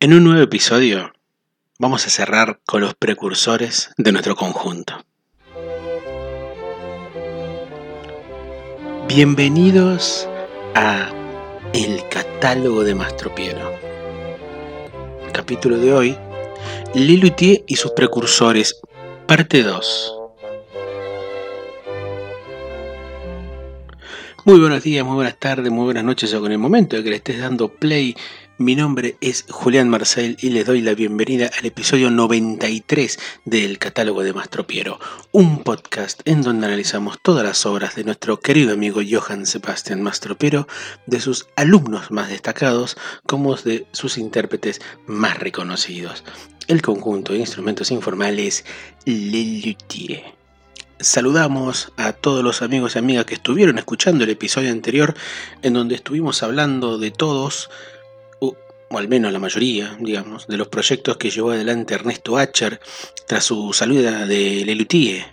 En un nuevo episodio vamos a cerrar con los precursores de nuestro conjunto. Bienvenidos a El catálogo de Mastropiero. Capítulo de hoy, Lelutier y sus precursores, parte 2. Muy buenos días, muy buenas tardes, muy buenas noches o con el momento de que le estés dando play mi nombre es Julián Marcel y les doy la bienvenida al episodio 93 del Catálogo de Mastropiero, un podcast en donde analizamos todas las obras de nuestro querido amigo Johann Sebastian Mastropiero, de sus alumnos más destacados como de sus intérpretes más reconocidos. El conjunto de instrumentos informales Le Luthier. Saludamos a todos los amigos y amigas que estuvieron escuchando el episodio anterior en donde estuvimos hablando de todos o al menos la mayoría, digamos, de los proyectos que llevó adelante Ernesto Acher tras su salida de Lelutier.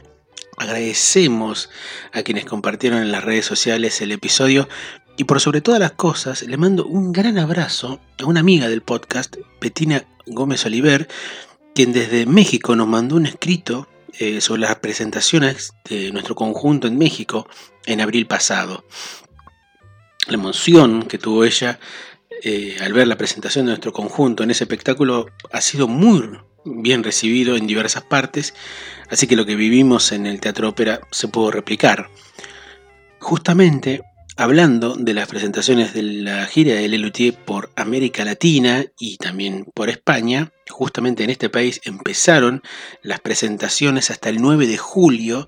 Agradecemos a quienes compartieron en las redes sociales el episodio y por sobre todas las cosas le mando un gran abrazo a una amiga del podcast, Petina Gómez Oliver, quien desde México nos mandó un escrito eh, sobre las presentaciones de nuestro conjunto en México en abril pasado. La emoción que tuvo ella eh, al ver la presentación de nuestro conjunto en ese espectáculo ha sido muy bien recibido en diversas partes, así que lo que vivimos en el Teatro Ópera se pudo replicar. Justamente hablando de las presentaciones de la gira de Lelutier por América Latina y también por España, justamente en este país empezaron las presentaciones hasta el 9 de julio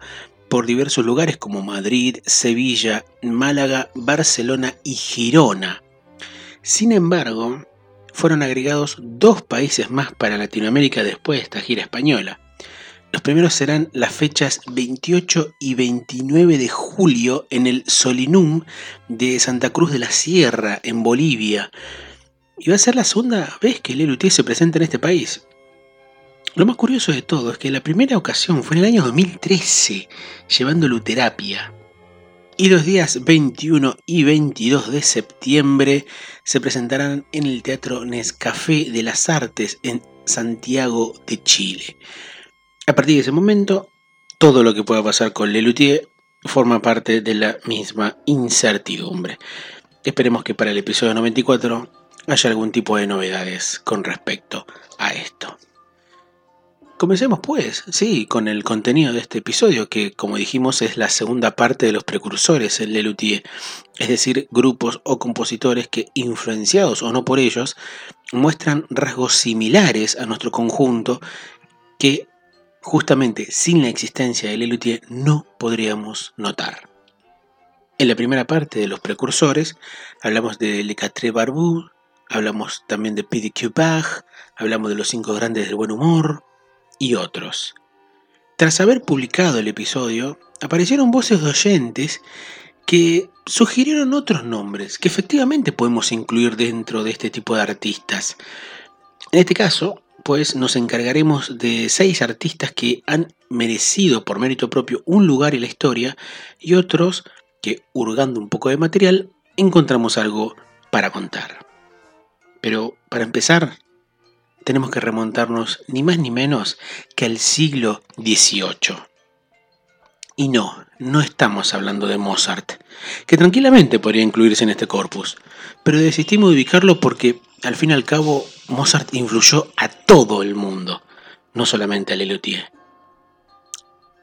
por diversos lugares como Madrid, Sevilla, Málaga, Barcelona y Girona. Sin embargo, fueron agregados dos países más para Latinoamérica después de esta gira española. Los primeros serán las fechas 28 y 29 de julio en el Solinum de Santa Cruz de la Sierra, en Bolivia. Y va a ser la segunda vez que el se presenta en este país. Lo más curioso de todo es que la primera ocasión fue en el año 2013, llevando luterapia y los días 21 y 22 de septiembre se presentarán en el Teatro Nescafé de las Artes en Santiago de Chile. A partir de ese momento, todo lo que pueda pasar con Lelutier forma parte de la misma incertidumbre. Esperemos que para el episodio 94 haya algún tipo de novedades con respecto a esto. Comencemos pues, sí, con el contenido de este episodio, que como dijimos es la segunda parte de los precursores en Lelutier, es decir, grupos o compositores que, influenciados o no por ellos, muestran rasgos similares a nuestro conjunto que justamente sin la existencia de Lelutier no podríamos notar. En la primera parte de los precursores hablamos de Le Quatre Barbu, hablamos también de P.D.Q. Bach, hablamos de los cinco grandes del buen humor, y otros. Tras haber publicado el episodio, aparecieron voces de oyentes que sugirieron otros nombres que efectivamente podemos incluir dentro de este tipo de artistas. En este caso, pues nos encargaremos de seis artistas que han merecido por mérito propio un lugar en la historia y otros que, hurgando un poco de material, encontramos algo para contar. Pero para empezar, tenemos que remontarnos ni más ni menos que al siglo XVIII. Y no, no estamos hablando de Mozart, que tranquilamente podría incluirse en este corpus, pero desistimos de ubicarlo porque, al fin y al cabo, Mozart influyó a todo el mundo, no solamente a Lelutier.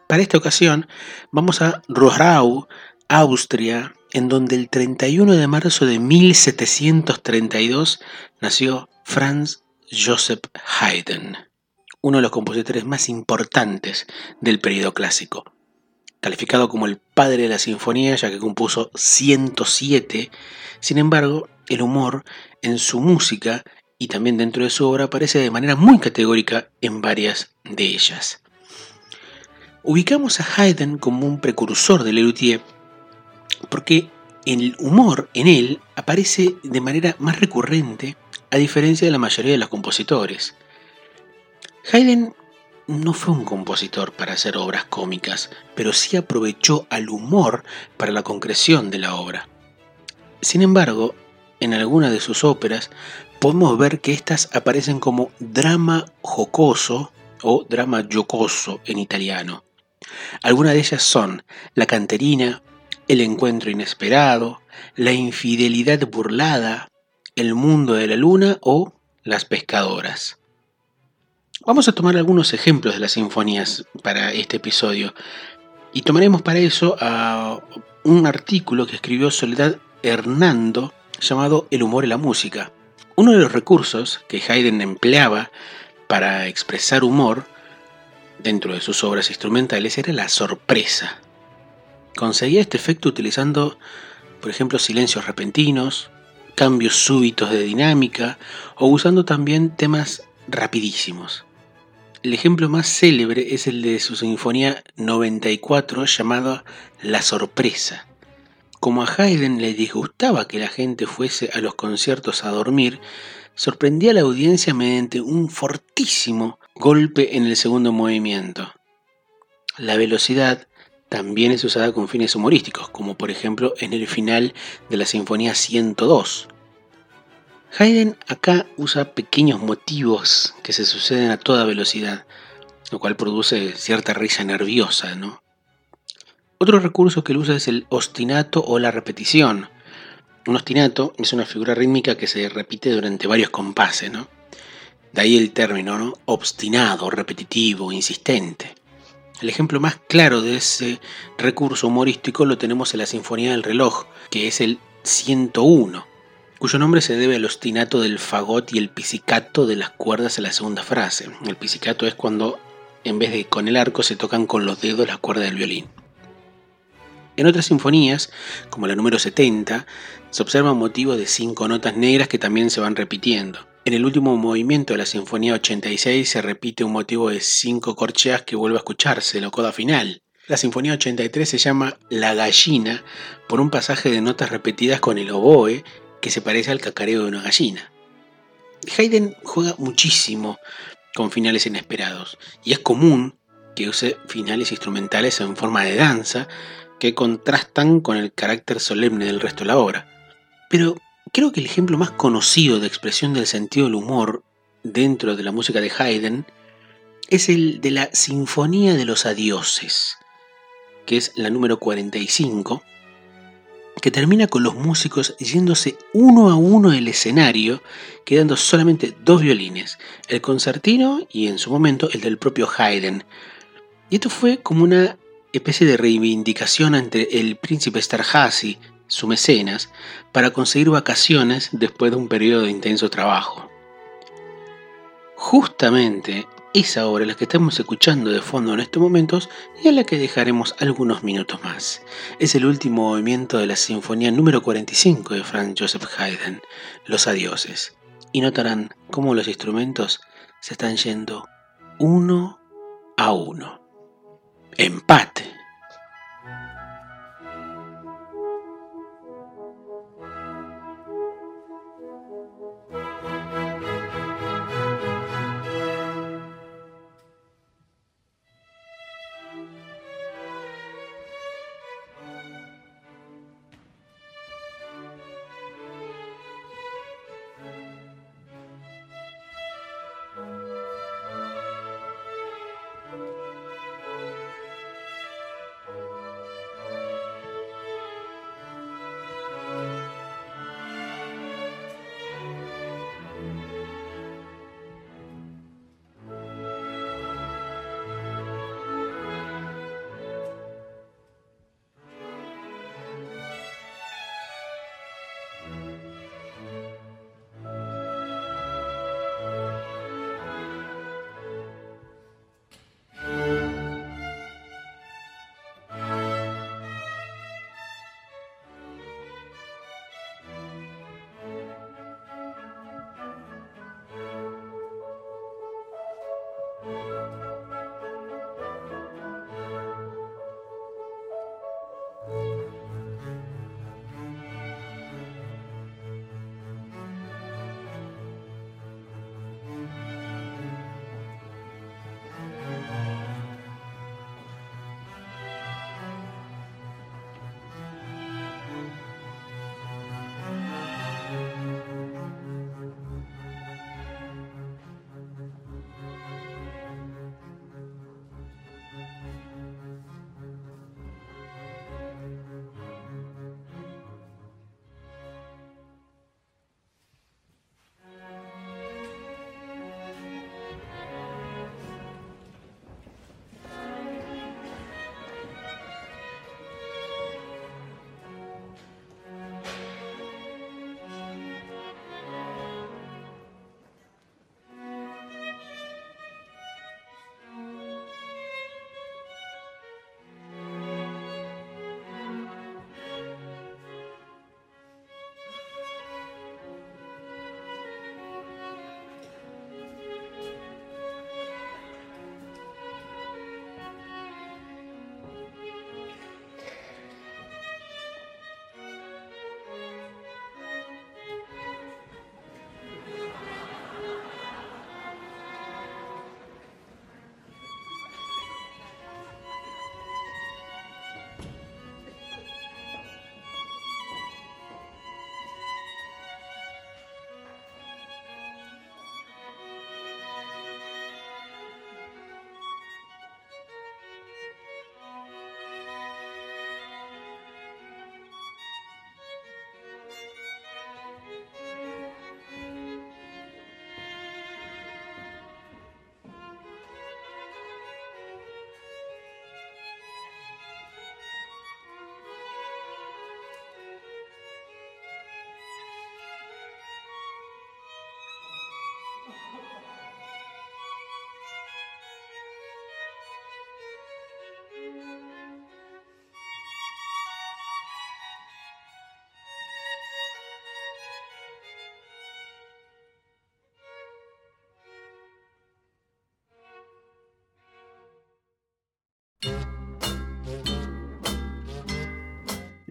Para esta ocasión, vamos a Rohrau, Austria, en donde el 31 de marzo de 1732 nació Franz Joseph Haydn, uno de los compositores más importantes del periodo clásico. Calificado como el padre de la sinfonía, ya que compuso 107, sin embargo, el humor en su música y también dentro de su obra aparece de manera muy categórica en varias de ellas. Ubicamos a Haydn como un precursor de Lelutier porque el humor en él aparece de manera más recurrente a diferencia de la mayoría de los compositores. Haydn no fue un compositor para hacer obras cómicas, pero sí aprovechó al humor para la concreción de la obra. Sin embargo, en algunas de sus óperas podemos ver que estas aparecen como drama jocoso o drama giocoso en italiano. Algunas de ellas son La canterina, El encuentro inesperado, La infidelidad burlada, El mundo de la luna o Las pescadoras. Vamos a tomar algunos ejemplos de las sinfonías para este episodio y tomaremos para eso a un artículo que escribió Soledad Hernando llamado El humor y la música. Uno de los recursos que Haydn empleaba para expresar humor dentro de sus obras instrumentales era la sorpresa. Conseguía este efecto utilizando, por ejemplo, silencios repentinos, cambios súbitos de dinámica o usando también temas rapidísimos. El ejemplo más célebre es el de su Sinfonía 94 llamada La Sorpresa. Como a Haydn le disgustaba que la gente fuese a los conciertos a dormir, sorprendía a la audiencia mediante un fortísimo golpe en el segundo movimiento. La velocidad también es usada con fines humorísticos, como por ejemplo en el final de la Sinfonía 102. Haydn acá usa pequeños motivos que se suceden a toda velocidad, lo cual produce cierta risa nerviosa, ¿no? Otro recurso que él usa es el ostinato o la repetición. Un ostinato es una figura rítmica que se repite durante varios compases, ¿no? De ahí el término, ¿no? Obstinado, repetitivo, insistente. El ejemplo más claro de ese recurso humorístico lo tenemos en la Sinfonía del Reloj, que es el 101, cuyo nombre se debe al ostinato del fagot y el pizzicato de las cuerdas en la segunda frase. El pizzicato es cuando en vez de con el arco se tocan con los dedos las cuerdas del violín. En otras sinfonías, como la número 70, se observa un motivo de cinco notas negras que también se van repitiendo. En el último movimiento de la Sinfonía 86 se repite un motivo de cinco corcheas que vuelve a escucharse, la coda final. La Sinfonía 83 se llama La gallina por un pasaje de notas repetidas con el oboe que se parece al cacareo de una gallina. Haydn juega muchísimo con finales inesperados y es común que use finales instrumentales en forma de danza que contrastan con el carácter solemne del resto de la obra. Pero creo que el ejemplo más conocido de expresión del sentido del humor dentro de la música de Haydn es el de la Sinfonía de los Adioses, que es la número 45, que termina con los músicos yéndose uno a uno del escenario, quedando solamente dos violines, el concertino y en su momento el del propio Haydn. Y esto fue como una especie de reivindicación ante el príncipe Esterhazy, su mecenas, para conseguir vacaciones después de un periodo de intenso trabajo. Justamente esa obra, la que estamos escuchando de fondo en estos momentos, y a la que dejaremos algunos minutos más. Es el último movimiento de la Sinfonía número 45 de Franz Joseph Haydn, Los Adioses. Y notarán cómo los instrumentos se están yendo uno a uno. Empate.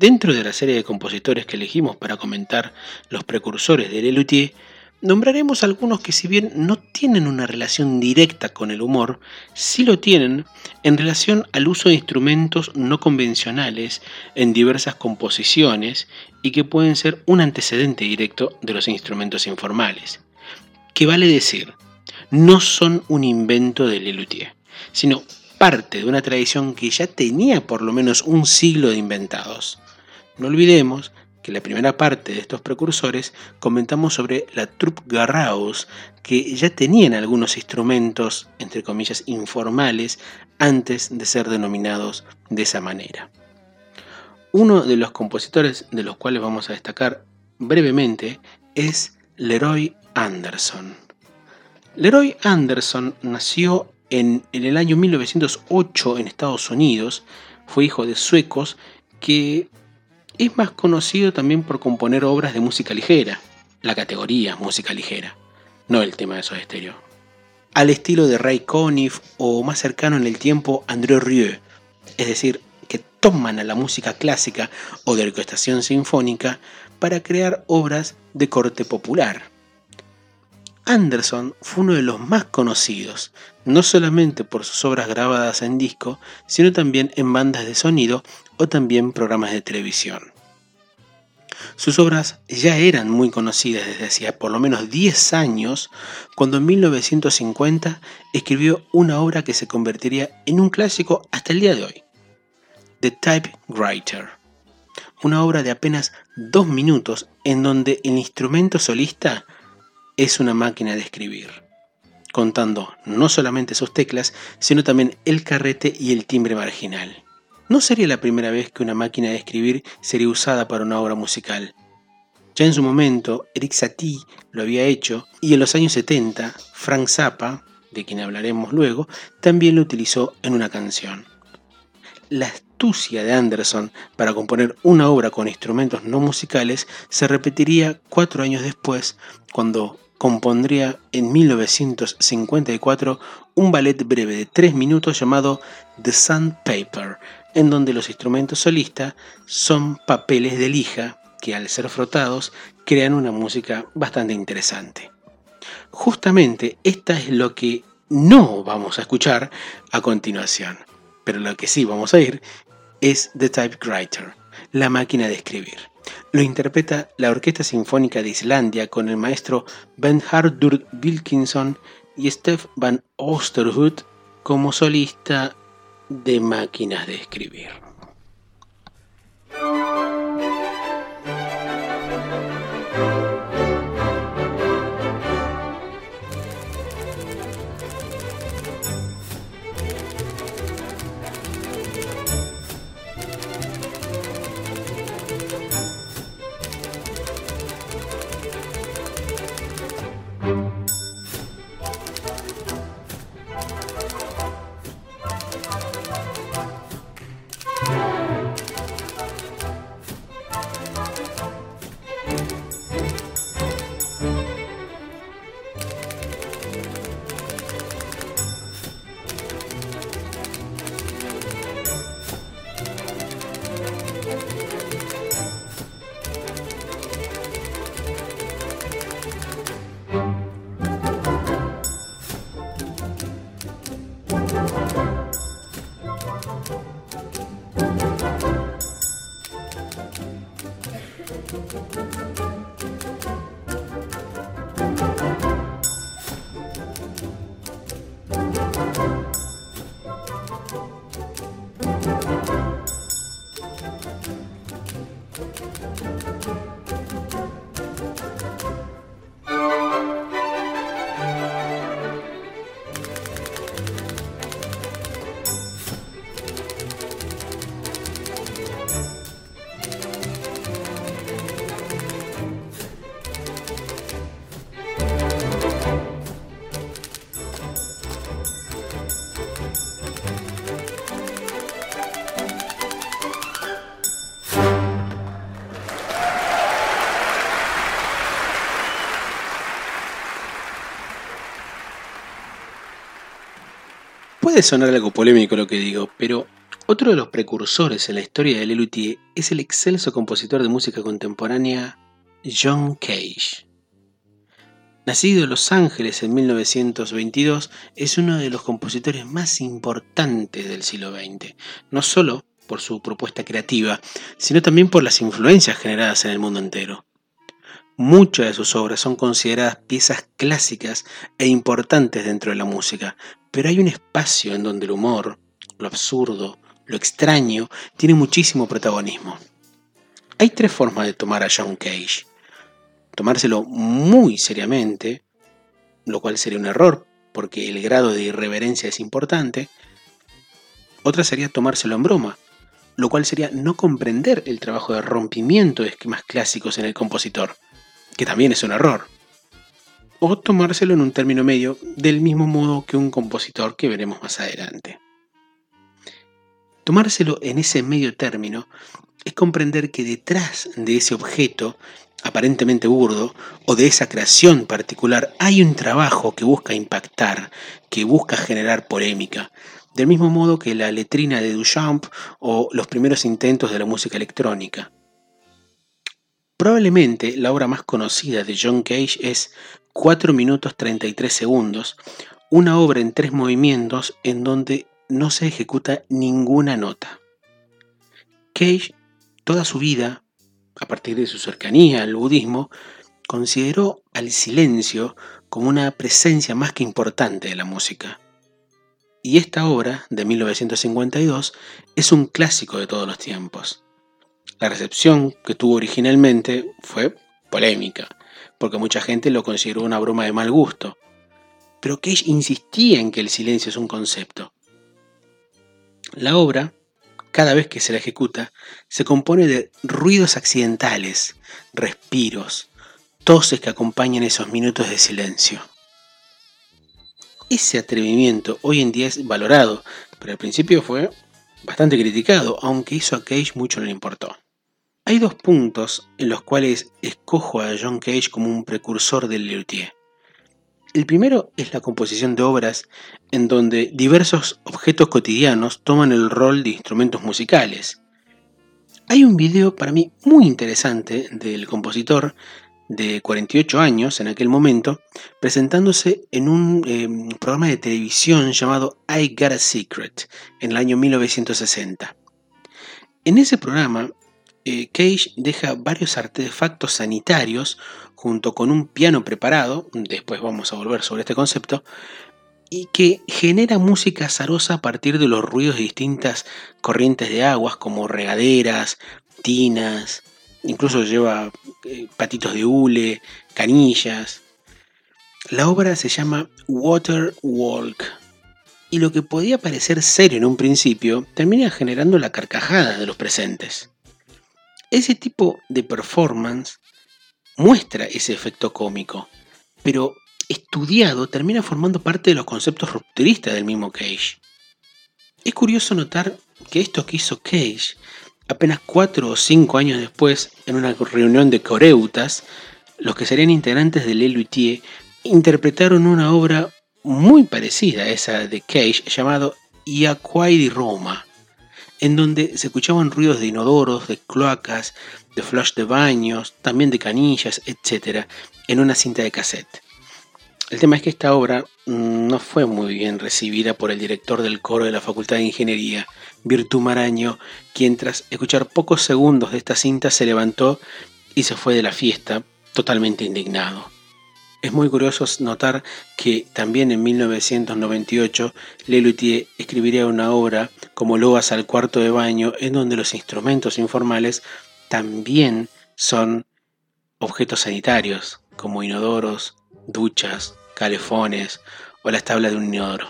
Dentro de la serie de compositores que elegimos para comentar los precursores de Lelutier, nombraremos algunos que si bien no tienen una relación directa con el humor, sí lo tienen en relación al uso de instrumentos no convencionales en diversas composiciones y que pueden ser un antecedente directo de los instrumentos informales. ¿Qué vale decir? No son un invento de Lelutier, sino parte de una tradición que ya tenía por lo menos un siglo de inventados. No olvidemos que la primera parte de estos precursores comentamos sobre la troupe Garraus, que ya tenían algunos instrumentos, entre comillas, informales, antes de ser denominados de esa manera. Uno de los compositores de los cuales vamos a destacar brevemente es Leroy Anderson. Leroy Anderson nació en, en el año 1908 en Estados Unidos, fue hijo de suecos que es más conocido también por componer obras de música ligera, la categoría música ligera, no el tema de esos Stereo. Al estilo de Ray Conniff o más cercano en el tiempo André Rieu, es decir, que toman a la música clásica o de orquestación sinfónica para crear obras de corte popular. Anderson fue uno de los más conocidos, no solamente por sus obras grabadas en disco, sino también en bandas de sonido o también programas de televisión. Sus obras ya eran muy conocidas desde hacía por lo menos 10 años, cuando en 1950 escribió una obra que se convertiría en un clásico hasta el día de hoy, The Typewriter, una obra de apenas dos minutos en donde el instrumento solista es una máquina de escribir, contando no solamente sus teclas, sino también el carrete y el timbre marginal. No sería la primera vez que una máquina de escribir sería usada para una obra musical. Ya en su momento, Eric Satie lo había hecho y en los años 70, Frank Zappa, de quien hablaremos luego, también lo utilizó en una canción. La astucia de Anderson para componer una obra con instrumentos no musicales se repetiría cuatro años después, cuando compondría en 1954 un ballet breve de tres minutos llamado The Sandpaper, en donde los instrumentos solistas son papeles de lija que al ser frotados crean una música bastante interesante. Justamente esta es lo que no vamos a escuchar a continuación, pero lo que sí vamos a ir es The Typewriter, la máquina de escribir. Lo interpreta la Orquesta Sinfónica de Islandia con el maestro Bernhardur Wilkinson y Steph van Oosterhout como solista de máquinas de escribir. Puede sonar algo polémico lo que digo, pero Otro de los precursores en la historia del Lelutier es el excelso compositor de música contemporánea John Cage. Nacido en Los Ángeles en 1922, es uno de los compositores más importantes del siglo XX, no solo por su propuesta creativa, sino también por las influencias generadas en el mundo entero. Muchas de sus obras son consideradas piezas clásicas e importantes dentro de la música, pero hay un espacio en donde el humor, lo absurdo, lo extraño, tiene muchísimo protagonismo. Hay tres formas de tomar a John Cage. Tomárselo muy seriamente, lo cual sería un error, porque el grado de irreverencia es importante. Otra sería tomárselo en broma, lo cual sería no comprender el trabajo de rompimiento de esquemas clásicos en el compositor, que también es un error. O tomárselo en un término medio, del mismo modo que un compositor que veremos más adelante. Tomárselo en ese medio término es comprender que detrás de ese objeto aparentemente burdo o de esa creación particular hay un trabajo que busca impactar, que busca generar polémica, del mismo modo que la letrina de Duchamp o los primeros intentos de la música electrónica. Probablemente la obra más conocida de John Cage es 4 minutos 33 segundos, una obra en tres movimientos en donde no se ejecuta ninguna nota. Cage, toda su vida, a partir de su cercanía al budismo, consideró al silencio como una presencia más que importante de la música. Y esta obra, de 1952, es un clásico de todos los tiempos. La recepción que tuvo originalmente fue polémica, porque mucha gente lo consideró una broma de mal gusto. Pero Cage insistía en que el silencio es un concepto. La obra, cada vez que se la ejecuta, se compone de ruidos accidentales, respiros, toses que acompañan esos minutos de silencio. Ese atrevimiento hoy en día es valorado, pero al principio fue bastante criticado, aunque hizo a Cage mucho le importó. Hay dos puntos en los cuales escojo a John Cage como un precursor del Lelutier. El primero es la composición de obras en donde diversos objetos cotidianos toman el rol de instrumentos musicales. Hay un video para mí muy interesante del compositor de 48 años en aquel momento, presentándose en un eh, programa de televisión llamado I Got a Secret en el año 1960. En ese programa, eh, Cage deja varios artefactos sanitarios junto con un piano preparado, después vamos a volver sobre este concepto, y que genera música azarosa a partir de los ruidos de distintas corrientes de aguas como regaderas, tinas, incluso lleva eh, patitos de hule, canillas. La obra se llama Water Walk y lo que podía parecer serio en un principio termina generando la carcajada de los presentes. Ese tipo de performance muestra ese efecto cómico, pero estudiado termina formando parte de los conceptos rupturistas del mismo Cage. Es curioso notar que esto que hizo Cage Apenas cuatro o cinco años después, en una reunión de coreutas, los que serían integrantes del Lelutier interpretaron una obra muy parecida a esa de Cage llamado Iaquai di Roma, en donde se escuchaban ruidos de inodoros, de cloacas, de flush de baños, también de canillas, etc., en una cinta de cassette. El tema es que esta obra no fue muy bien recibida por el director del coro de la Facultad de Ingeniería, Virtu Maraño, quien tras escuchar pocos segundos de esta cinta se levantó y se fue de la fiesta, totalmente indignado. Es muy curioso notar que también en 1998 Lelutier escribiría una obra como Loas al cuarto de baño, en donde los instrumentos informales también son objetos sanitarios, como inodoros, duchas, calefones o las tablas de un inodoro.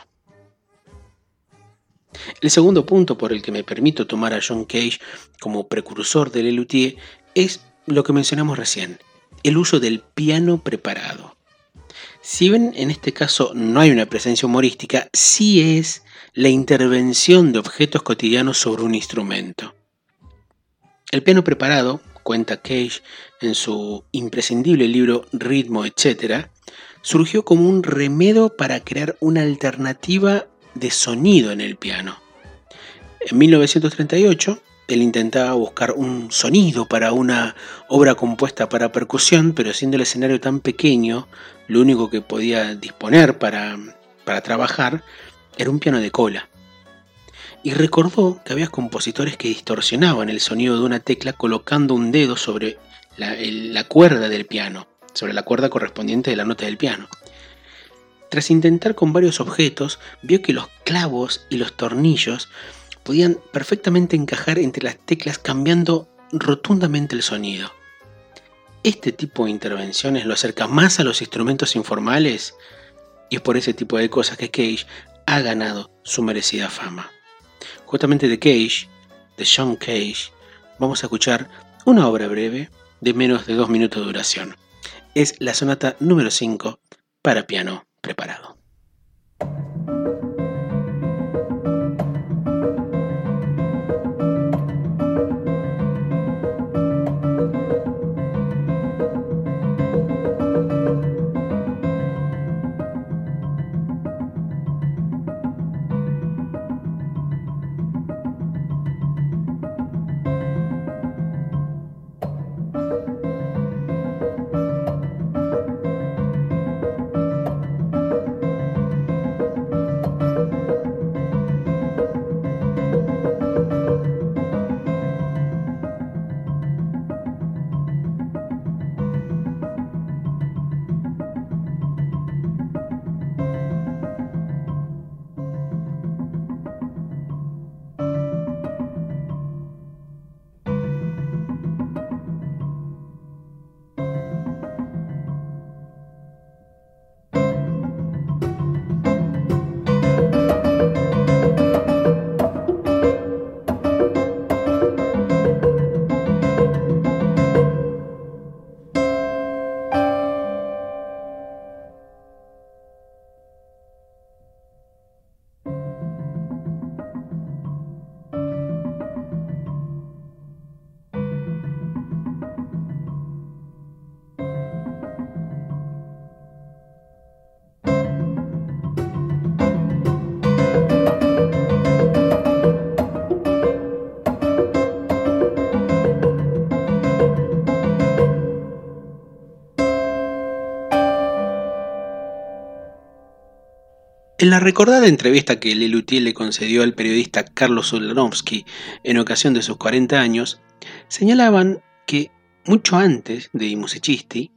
El segundo punto por el que me permito tomar a John Cage como precursor del Lelutier es lo que mencionamos recién, el uso del piano preparado. Si bien en este caso no hay una presencia humorística, sí es la intervención de objetos cotidianos sobre un instrumento. El piano preparado, cuenta Cage en su imprescindible libro Ritmo, etc., surgió como un remedio para crear una alternativa de sonido en el piano. En 1938, él intentaba buscar un sonido para una obra compuesta para percusión, pero siendo el escenario tan pequeño, lo único que podía disponer para, para trabajar era un piano de cola. Y recordó que había compositores que distorsionaban el sonido de una tecla colocando un dedo sobre la, la cuerda del piano, sobre la cuerda correspondiente de la nota del piano. Tras intentar con varios objetos, vio que los clavos y los tornillos podían perfectamente encajar entre las teclas cambiando rotundamente el sonido. Este tipo de intervenciones lo acerca más a los instrumentos informales y es por ese tipo de cosas que Cage ha ganado su merecida fama. Justamente de Cage, de Sean Cage, vamos a escuchar una obra breve de menos de dos minutos de duración. Es la sonata número 5 para piano preparado. En la recordada entrevista que Lelutier le concedió al periodista Carlos Ulanovsky en ocasión de sus 40 años, señalaban que mucho antes de I Musicisti,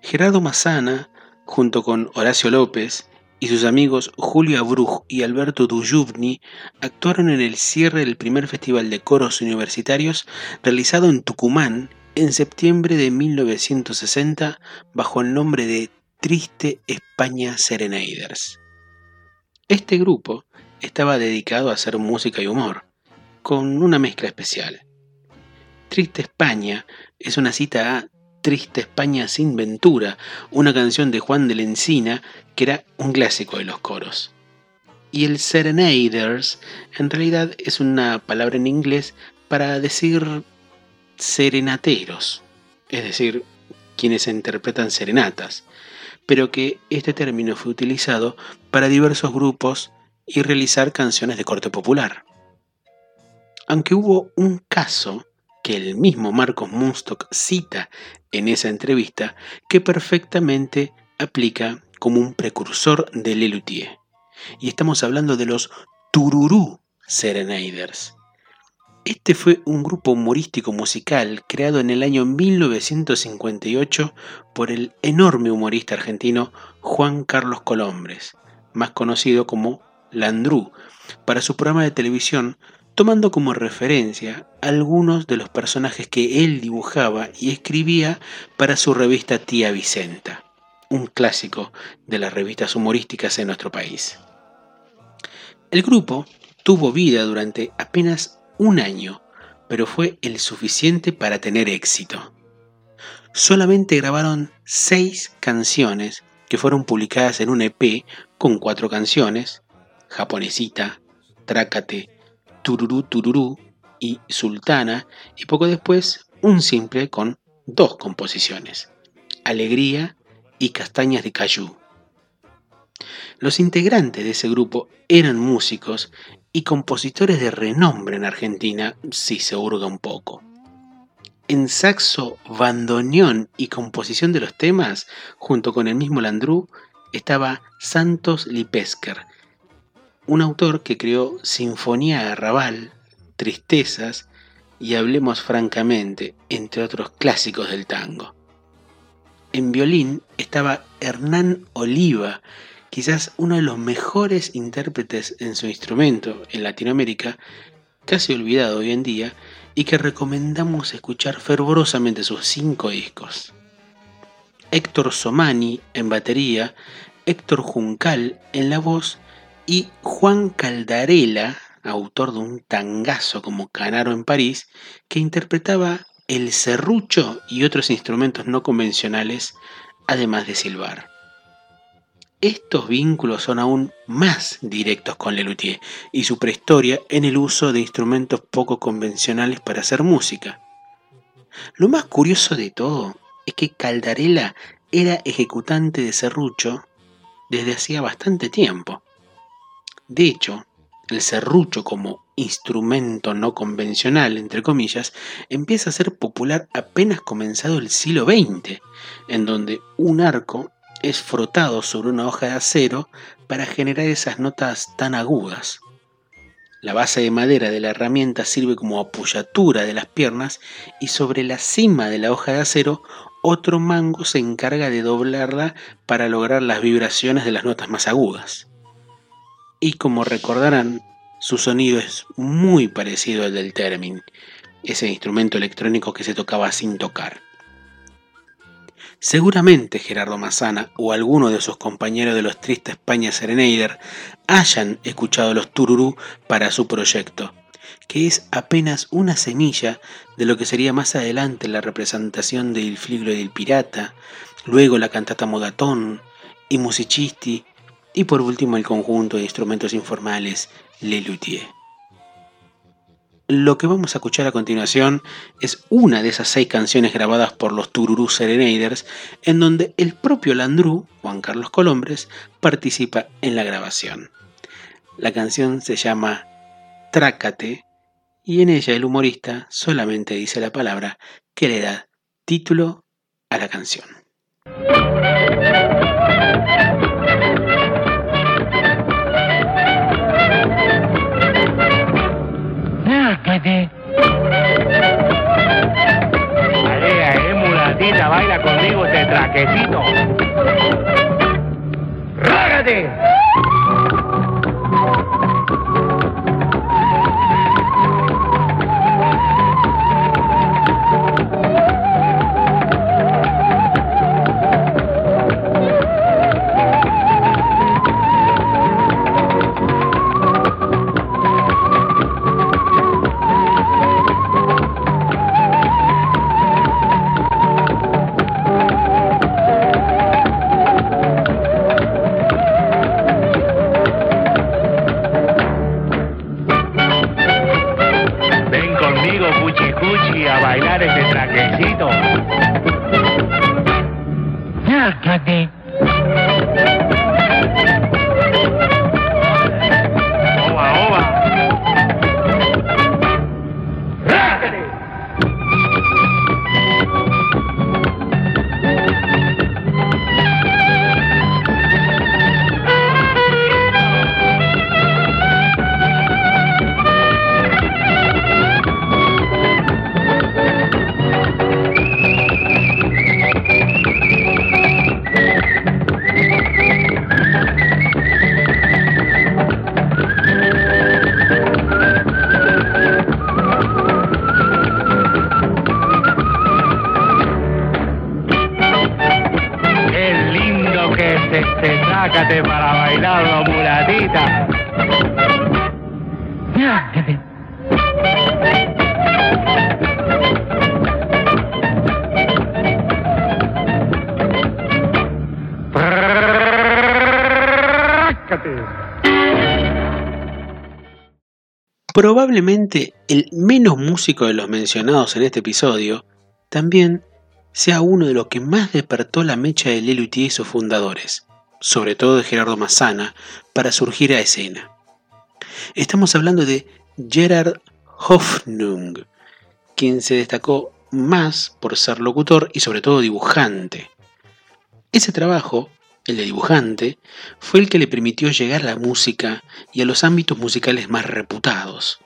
Gerardo Massana, junto con Horacio López y sus amigos Julio Abruj y Alberto Dujuvni, actuaron en el cierre del primer festival de coros universitarios realizado en Tucumán en septiembre de 1960 bajo el nombre de Triste España Serenaders. Este grupo estaba dedicado a hacer música y humor, con una mezcla especial. Triste España es una cita a Triste España sin Ventura, una canción de Juan de la Encina que era un clásico de los coros. Y el Serenaders en realidad es una palabra en inglés para decir serenateros, es decir, quienes interpretan serenatas pero que este término fue utilizado para diversos grupos y realizar canciones de corte popular. Aunque hubo un caso que el mismo Marcos Munstock cita en esa entrevista que perfectamente aplica como un precursor de Lelutier. Y estamos hablando de los Tururú Serenaders, este fue un grupo humorístico musical creado en el año 1958 por el enorme humorista argentino Juan Carlos Colombres, más conocido como Landru, para su programa de televisión, tomando como referencia algunos de los personajes que él dibujaba y escribía para su revista Tía Vicenta, un clásico de las revistas humorísticas en nuestro país. El grupo tuvo vida durante apenas un año, pero fue el suficiente para tener éxito. Solamente grabaron seis canciones que fueron publicadas en un EP con cuatro canciones, Japonesita, Trácate, Tururú Tururú y Sultana, y poco después un simple con dos composiciones, Alegría y Castañas de Cayú. Los integrantes de ese grupo eran músicos y compositores de renombre en Argentina, si se hurga un poco. En saxo, bandoneón y composición de los temas, junto con el mismo Landru, estaba Santos Lipesker, un autor que creó Sinfonía Arrabal, Tristezas y Hablemos Francamente, entre otros clásicos del tango. En violín estaba Hernán Oliva, quizás uno de los mejores intérpretes en su instrumento en Latinoamérica, casi olvidado hoy en día, y que recomendamos escuchar fervorosamente sus cinco discos. Héctor Somani en batería, Héctor Juncal en la voz y Juan Caldarela, autor de un tangazo como Canaro en París, que interpretaba el serrucho y otros instrumentos no convencionales, además de silbar. Estos vínculos son aún más directos con Lelutier y su prehistoria en el uso de instrumentos poco convencionales para hacer música. Lo más curioso de todo es que Caldarela era ejecutante de serrucho desde hacía bastante tiempo. De hecho, el serrucho como instrumento no convencional, entre comillas, empieza a ser popular apenas comenzado el siglo XX, en donde un arco es frotado sobre una hoja de acero para generar esas notas tan agudas. La base de madera de la herramienta sirve como apoyatura de las piernas y sobre la cima de la hoja de acero otro mango se encarga de doblarla para lograr las vibraciones de las notas más agudas y como recordarán, su sonido es muy parecido al del Termin, ese instrumento electrónico que se tocaba sin tocar. Seguramente Gerardo Massana o alguno de sus compañeros de los Triste España Sereneider hayan escuchado los tururú para su proyecto, que es apenas una semilla de lo que sería más adelante la representación del Fliglo del Pirata, luego la cantata Modatón y Musicisti y por último el conjunto de instrumentos informales Le Luthier. Lo que vamos a escuchar a continuación es una de esas seis canciones grabadas por los Tururú Serenaders, en donde el propio Landru, Juan Carlos Colombres, participa en la grabación. La canción se llama Trácate y en ella el humorista solamente dice la palabra que le da título a la canción. Ale, eh, mulatita, baila conmigo este traquecito. ¡Rágate! Saturday. Probablemente el menos músico de los mencionados en este episodio también sea uno de los que más despertó la mecha de Lelutier y sus fundadores, sobre todo de Gerardo Massana, para surgir a escena. Estamos hablando de Gerard Hoffnung, quien se destacó más por ser locutor y sobre todo dibujante. Ese trabajo, el de dibujante, fue el que le permitió llegar a la música y a los ámbitos musicales más reputados,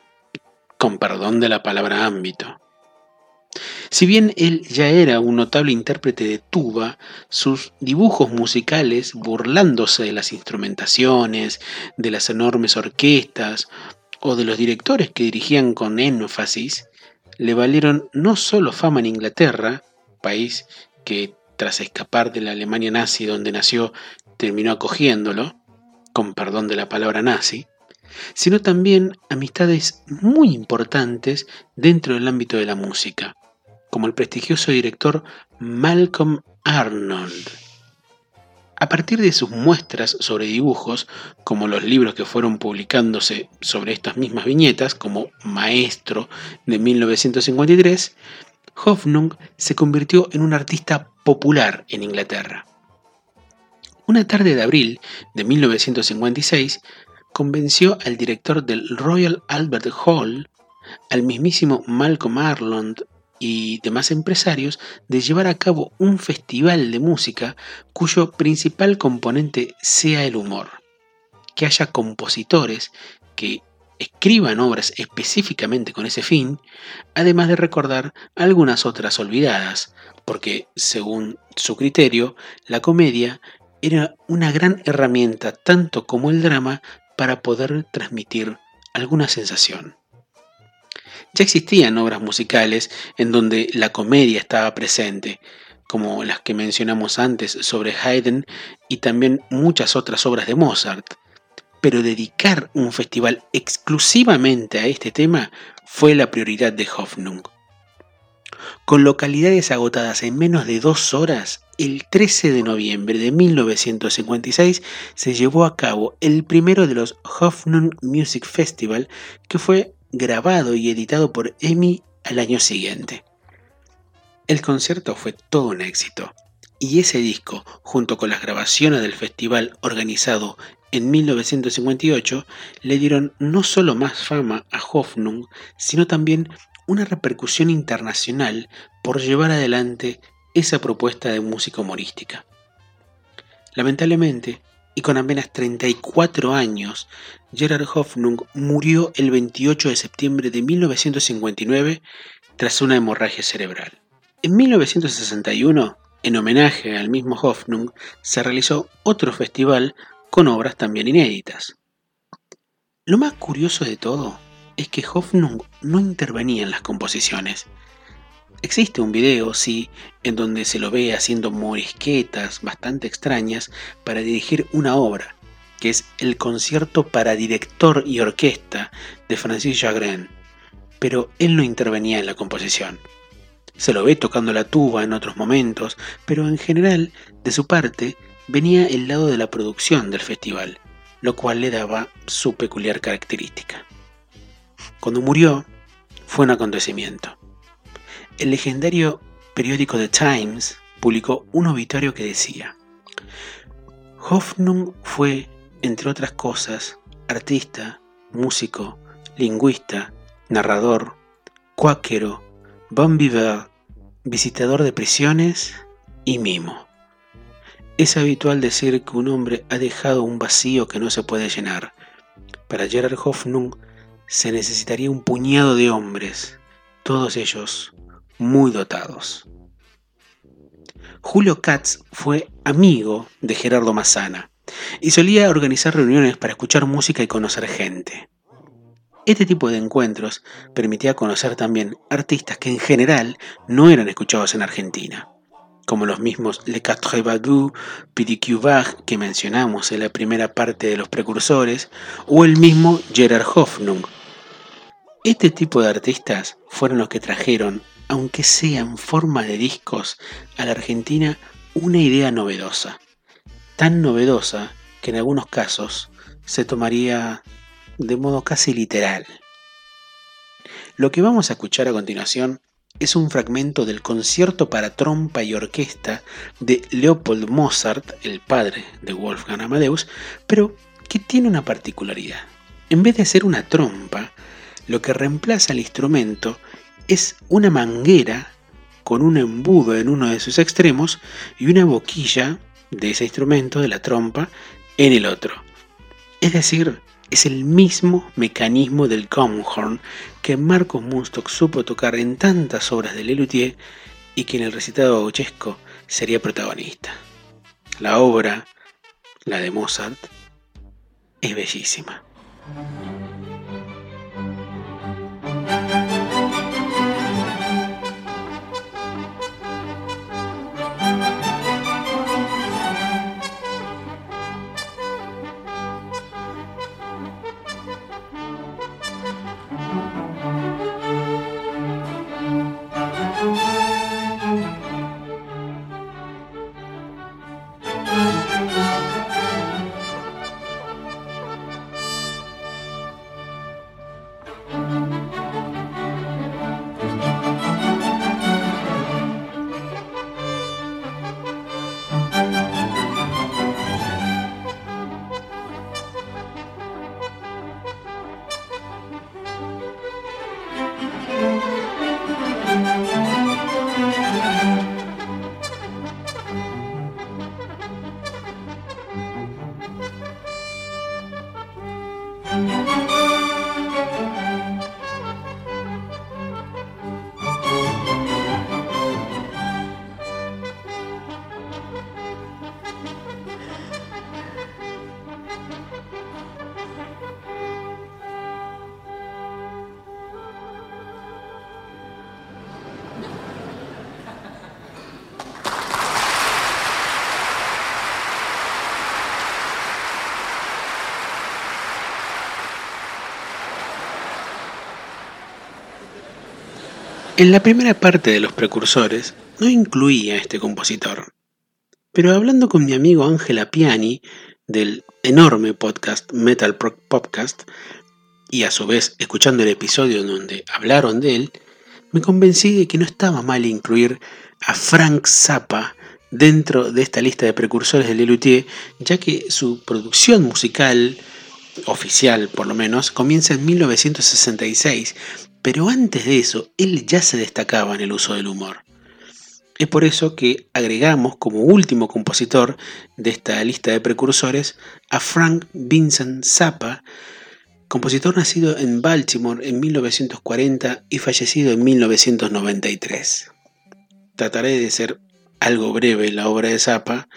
con perdón de la palabra ámbito. Si bien él ya era un notable intérprete de tuba, sus dibujos musicales, burlándose de las instrumentaciones, de las enormes orquestas o de los directores que dirigían con énfasis, le valieron no solo fama en Inglaterra, país que tras escapar de la Alemania nazi donde nació terminó acogiéndolo, con perdón de la palabra nazi, sino también amistades muy importantes dentro del ámbito de la música, como el prestigioso director Malcolm Arnold. A partir de sus muestras sobre dibujos, como los libros que fueron publicándose sobre estas mismas viñetas, como Maestro de 1953, Hoffnung se convirtió en un artista popular en Inglaterra. Una tarde de abril de 1956, convenció al director del Royal Albert Hall, al mismísimo Malcolm Arnold y demás empresarios de llevar a cabo un festival de música cuyo principal componente sea el humor. Que haya compositores que escriban obras específicamente con ese fin, además de recordar algunas otras olvidadas, porque, según su criterio, la comedia era una gran herramienta tanto como el drama para poder transmitir alguna sensación. Ya existían obras musicales en donde la comedia estaba presente, como las que mencionamos antes sobre Haydn y también muchas otras obras de Mozart. Pero dedicar un festival exclusivamente a este tema fue la prioridad de Hoffnung. Con localidades agotadas en menos de dos horas, el 13 de noviembre de 1956 se llevó a cabo el primero de los Hoffnung Music Festival, que fue grabado y editado por EMI al año siguiente. El concierto fue todo un éxito, y ese disco, junto con las grabaciones del festival organizado en 1958, le dieron no solo más fama a Hoffnung, sino también una repercusión internacional por llevar adelante esa propuesta de música humorística. Lamentablemente, y con apenas 34 años, Gerard Hoffnung murió el 28 de septiembre de 1959 tras una hemorragia cerebral. En 1961, en homenaje al mismo Hoffnung, se realizó otro festival con obras también inéditas. Lo más curioso de todo es que Hoffnung no intervenía en las composiciones, Existe un video, sí, en donde se lo ve haciendo morisquetas bastante extrañas para dirigir una obra, que es el concierto para director y orquesta de Francis Jagren, pero él no intervenía en la composición. Se lo ve tocando la tuba en otros momentos, pero en general, de su parte, venía el lado de la producción del festival, lo cual le daba su peculiar característica. Cuando murió, fue un acontecimiento. El legendario periódico The Times publicó un obituario que decía, Hoffnung fue, entre otras cosas, artista, músico, lingüista, narrador, cuáquero, bon viveur, visitador de prisiones y mimo. Es habitual decir que un hombre ha dejado un vacío que no se puede llenar. Para Gerard Hoffnung se necesitaría un puñado de hombres, todos ellos muy dotados. Julio Katz fue amigo de Gerardo Massana y solía organizar reuniones para escuchar música y conocer gente. Este tipo de encuentros permitía conocer también artistas que en general no eran escuchados en Argentina, como los mismos Le Quatre P.D.Q. Bach que mencionamos en la primera parte de los precursores, o el mismo Gerard Hoffnung. Este tipo de artistas fueron los que trajeron aunque sea en forma de discos, a la Argentina una idea novedosa. Tan novedosa que en algunos casos se tomaría de modo casi literal. Lo que vamos a escuchar a continuación es un fragmento del concierto para trompa y orquesta de Leopold Mozart, el padre de Wolfgang Amadeus, pero que tiene una particularidad. En vez de ser una trompa, lo que reemplaza el instrumento es una manguera con un embudo en uno de sus extremos y una boquilla de ese instrumento, de la trompa, en el otro. Es decir, es el mismo mecanismo del Comhorn que Marcos Munstock supo tocar en tantas obras de Lelutier y que en el recitado gauchesco sería protagonista. La obra, la de Mozart, es bellísima. En la primera parte de los precursores no incluía a este compositor, pero hablando con mi amigo Ángela Piani del enorme podcast Metal Podcast y a su vez escuchando el episodio en donde hablaron de él, me convencí de que no estaba mal incluir a Frank Zappa dentro de esta lista de precursores de Lelutier, ya que su producción musical oficial por lo menos, comienza en 1966 pero antes de eso, él ya se destacaba en el uso del humor. Es por eso que agregamos como último compositor de esta lista de precursores a Frank Vincent Zappa, compositor nacido en Baltimore en 1940 y fallecido en 1993. Trataré de ser algo breve la obra de Zappa,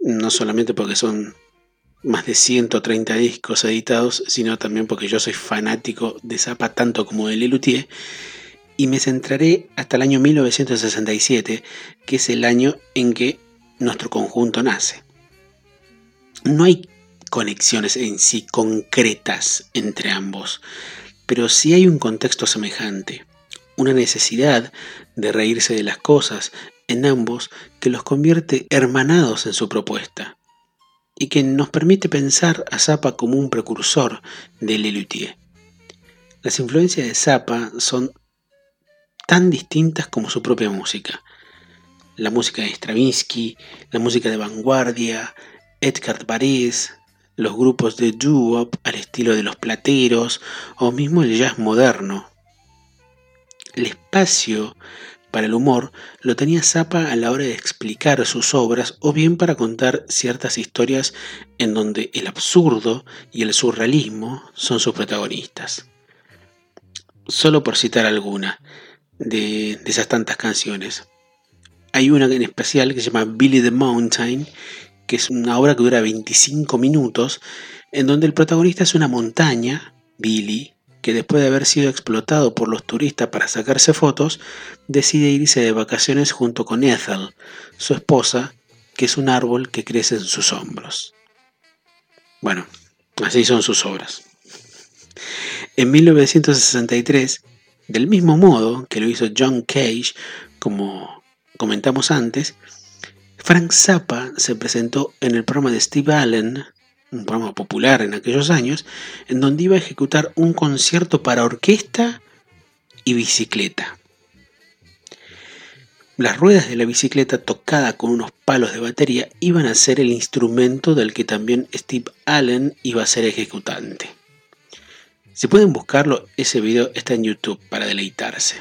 no solamente porque son más de 130 discos editados, sino también porque yo soy fanático de Zappa tanto como de Lelutier, y me centraré hasta el año 1967, que es el año en que nuestro conjunto nace. No hay conexiones en sí concretas entre ambos, pero sí hay un contexto semejante, una necesidad de reírse de las cosas en ambos que los convierte hermanados en su propuesta y que nos permite pensar a Zappa como un precursor de Lelutier. Las influencias de Zappa son tan distintas como su propia música. La música de Stravinsky, la música de vanguardia, Edgar Varese, los grupos de doo-wop al estilo de los plateros o mismo el jazz moderno. El espacio para el humor lo tenía Zappa a la hora de explicar sus obras o bien para contar ciertas historias en donde el absurdo y el surrealismo son sus protagonistas. Solo por citar alguna de, esas tantas canciones. Hay una en especial que se llama Billy the Mountain, que es una obra que dura 25 minutos, en donde el protagonista es una montaña, Billy, que después de haber sido explotado por los turistas para sacarse fotos, decide irse de vacaciones junto con Ethel, su esposa, que es un árbol que crece en sus hombros. Bueno, así son sus obras. En 1963, del mismo modo que lo hizo John Cage, como comentamos antes, Frank Zappa se presentó en el programa de Steve Allen un programa popular en aquellos años, en donde iba a ejecutar un concierto para orquesta y bicicleta. Las ruedas de la bicicleta tocada con unos palos de batería iban a ser el instrumento del que también Steve Allen iba a ser ejecutante. Si pueden buscarlo, ese video está en YouTube para deleitarse.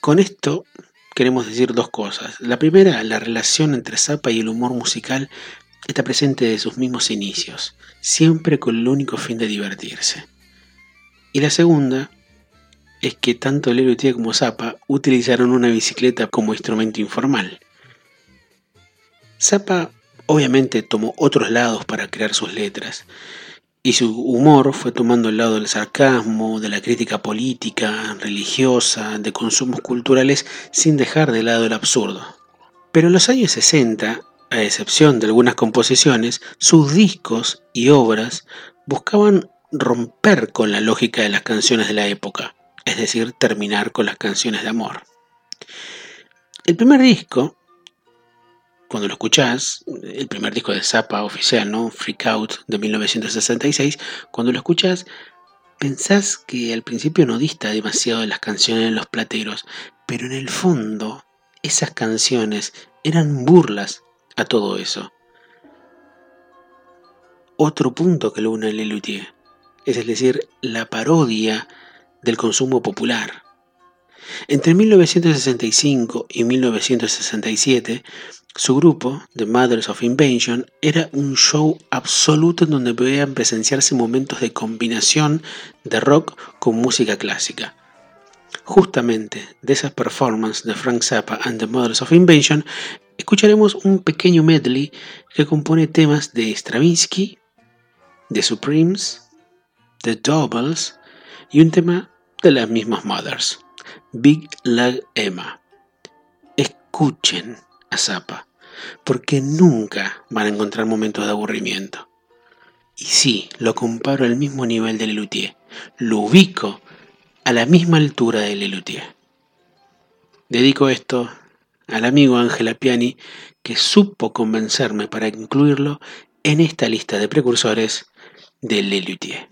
Con esto queremos decir dos cosas. La primera, la relación entre Zappa y el humor musical está presente desde sus mismos inicios, siempre con el único fin de divertirse. Y la segunda es que tanto Lelutier como Zappa utilizaron una bicicleta como instrumento informal. Zappa obviamente tomó otros lados para crear sus letras, y su humor fue tomando el lado del sarcasmo, de la crítica política, religiosa, de consumos culturales, sin dejar de lado el absurdo. Pero en los años 60, a excepción de algunas composiciones, sus discos y obras buscaban romper con la lógica de las canciones de la época es decir, terminar con las canciones de amor. El primer disco, cuando lo escuchás, el primer disco de Zappa oficial, ¿no? Freak Out de 1966, cuando lo escuchás, pensás que al principio no dista demasiado de las canciones de los plateros, pero en el fondo esas canciones eran burlas a todo eso. Otro punto que lo une a Lelutier, es decir, la parodia del consumo popular. Entre 1965 y 1967, su grupo, The Mothers of Invention, era un show absoluto en donde podían presenciarse momentos de combinación de rock con música clásica. Justamente de esas performances de Frank Zappa and the Mothers of Invention, escucharemos un pequeño medley que compone temas de Stravinsky, The Supremes, The Doubles y un tema de las mismas Mothers, Big Lag Emma. Escuchen a Zappa, porque nunca van a encontrar momentos de aburrimiento. Y sí, lo comparo al mismo nivel de Lelutier, lo ubico a la misma altura de Lelutier. Dedico esto al amigo Ángela Piani, que supo convencerme para incluirlo en esta lista de precursores de Lelutier.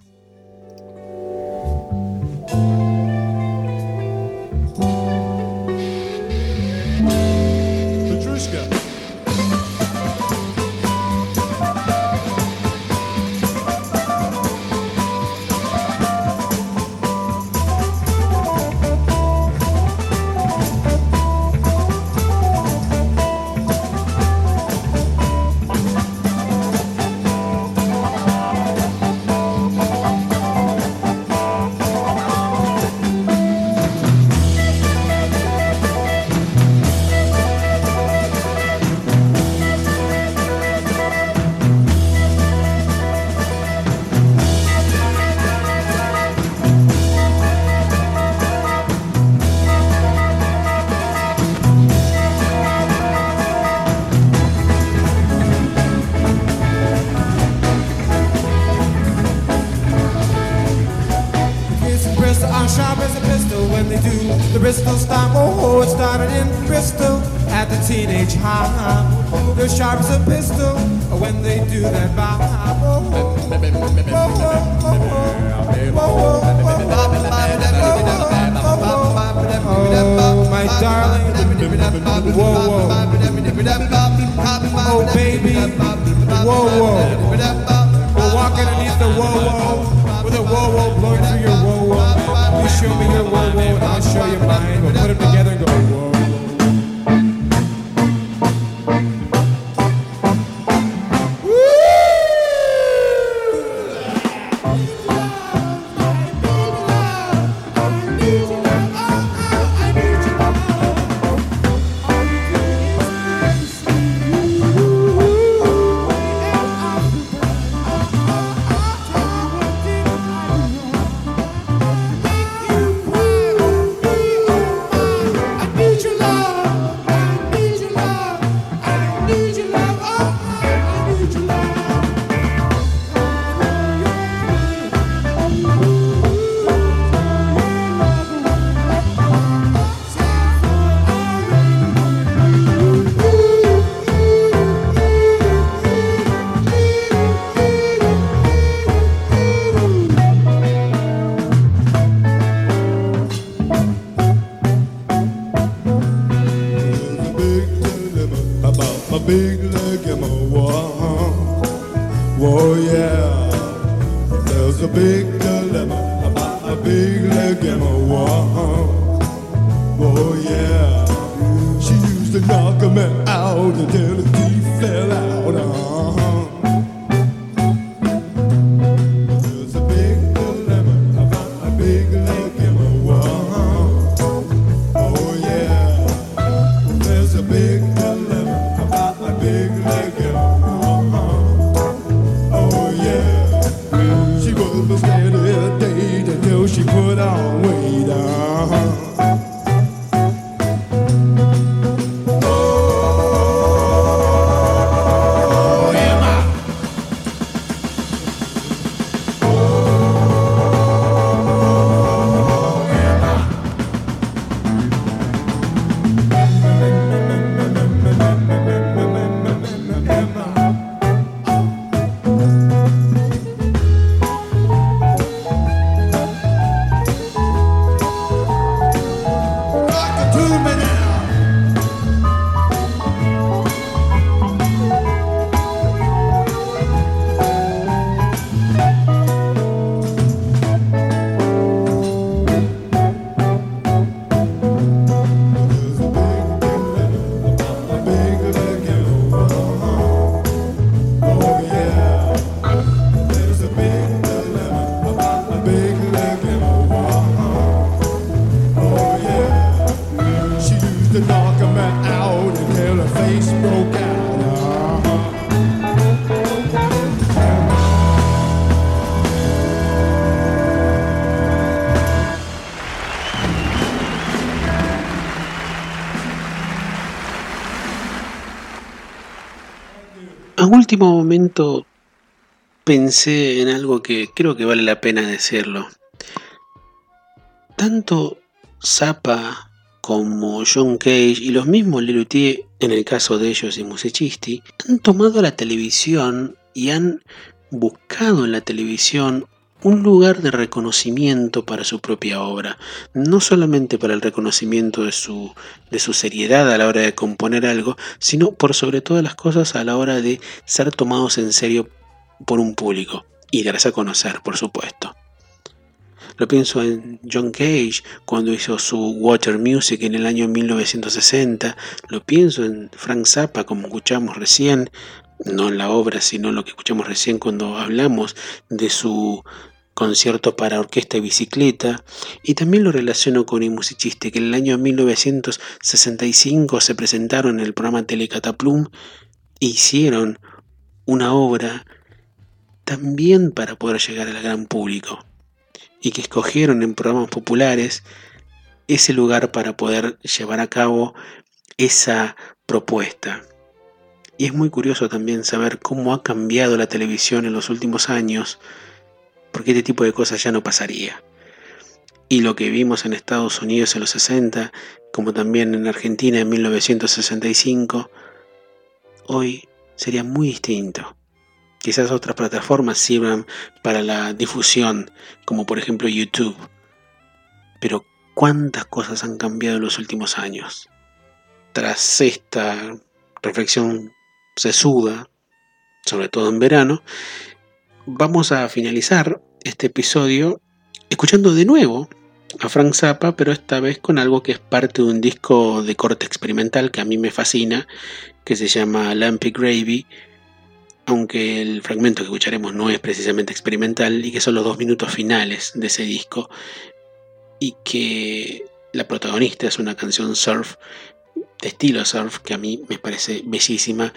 Último momento pensé en algo que creo que vale la pena decirlo. Tanto Zappa como John Cage y los mismos Lelutier, en el caso de ellos y Musicisti, han tomado la televisión y han buscado en la televisión un lugar de reconocimiento para su propia obra, no solamente para el reconocimiento de su, de su seriedad a la hora de componer algo, sino por sobre todas las cosas a la hora de ser tomados en serio por un público y darse a conocer, por supuesto. Lo pienso en John Cage cuando hizo su Water Music en el año 1960. Lo pienso en Frank Zappa, como escuchamos recién, no en la obra, sino lo que escuchamos recién cuando hablamos de su concierto para orquesta y bicicleta. Y también lo relaciono con el musicista que en el año 1965 se presentaron en el programa Telecataplum e hicieron una obra también para poder llegar al gran público y que escogieron en programas populares ese lugar para poder llevar a cabo esa propuesta. Y es muy curioso también saber cómo ha cambiado la televisión en los últimos años, porque este tipo de cosas ya no pasaría. Y lo que vimos en Estados Unidos en los 60, como también en Argentina en 1965, hoy sería muy distinto. Quizás otras plataformas sirvan para la difusión, como por ejemplo YouTube. Pero ¿cuántas cosas han cambiado en los últimos años? Tras esta reflexión sesuda, sobre todo en verano, vamos a finalizar este episodio escuchando de nuevo a Frank Zappa, pero esta vez con algo que es parte de un disco de corte experimental que a mí me fascina, que se llama Lampy Gravy, aunque el fragmento que escucharemos no es precisamente experimental y que son los dos minutos finales de ese disco y que la protagonista es una canción surf estilo surf que a mí me parece bellísima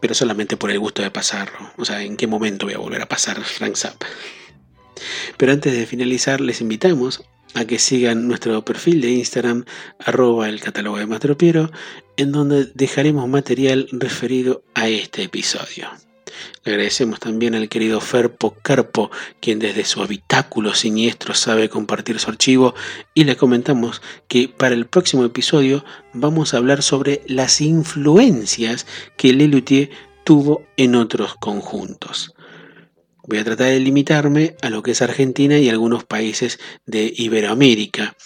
pero solamente por el gusto de pasarlo o sea en qué momento voy a volver a pasar Frank Zappa pero antes de finalizar les invitamos a que sigan nuestro perfil de Instagram arroba el catálogo de Mastropiero en donde dejaremos material referido a este episodio. Le agradecemos también al querido Ferpo Carpo, quien desde su habitáculo siniestro sabe compartir su archivo, y le comentamos que para el próximo episodio vamos a hablar sobre las influencias que Lelutier tuvo en otros conjuntos. Voy a tratar de limitarme a lo que es Argentina y algunos países de Iberoamérica,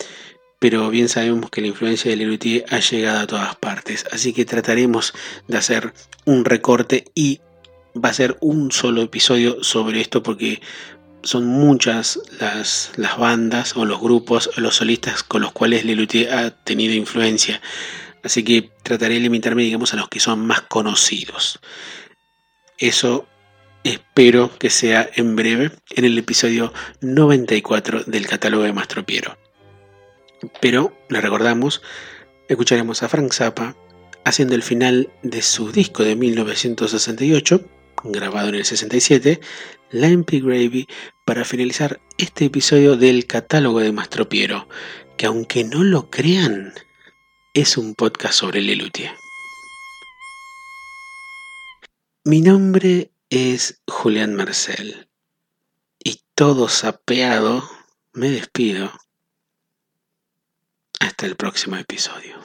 pero bien sabemos que la influencia de Lelutier ha llegado a todas partes, así que trataremos de hacer un recorte y va a ser un solo episodio sobre esto porque son muchas las, las bandas o los grupos o los solistas con los cuales Lelutier ha tenido influencia. Así que trataré de limitarme, digamos, a los que son más conocidos. Eso espero que sea en breve, en el episodio 94 del catálogo de Mastro Piero. Pero, le recordamos, escucharemos a Frank Zappa haciendo el final de su disco de 1968, grabado en el 67, Lampy Gravy, para finalizar este episodio del catálogo de Mastro Piero, que aunque no lo crean, es un podcast sobre Lelutier. Mi nombre es Julián Marcel y todo sapeado me despido. Hasta el próximo episodio.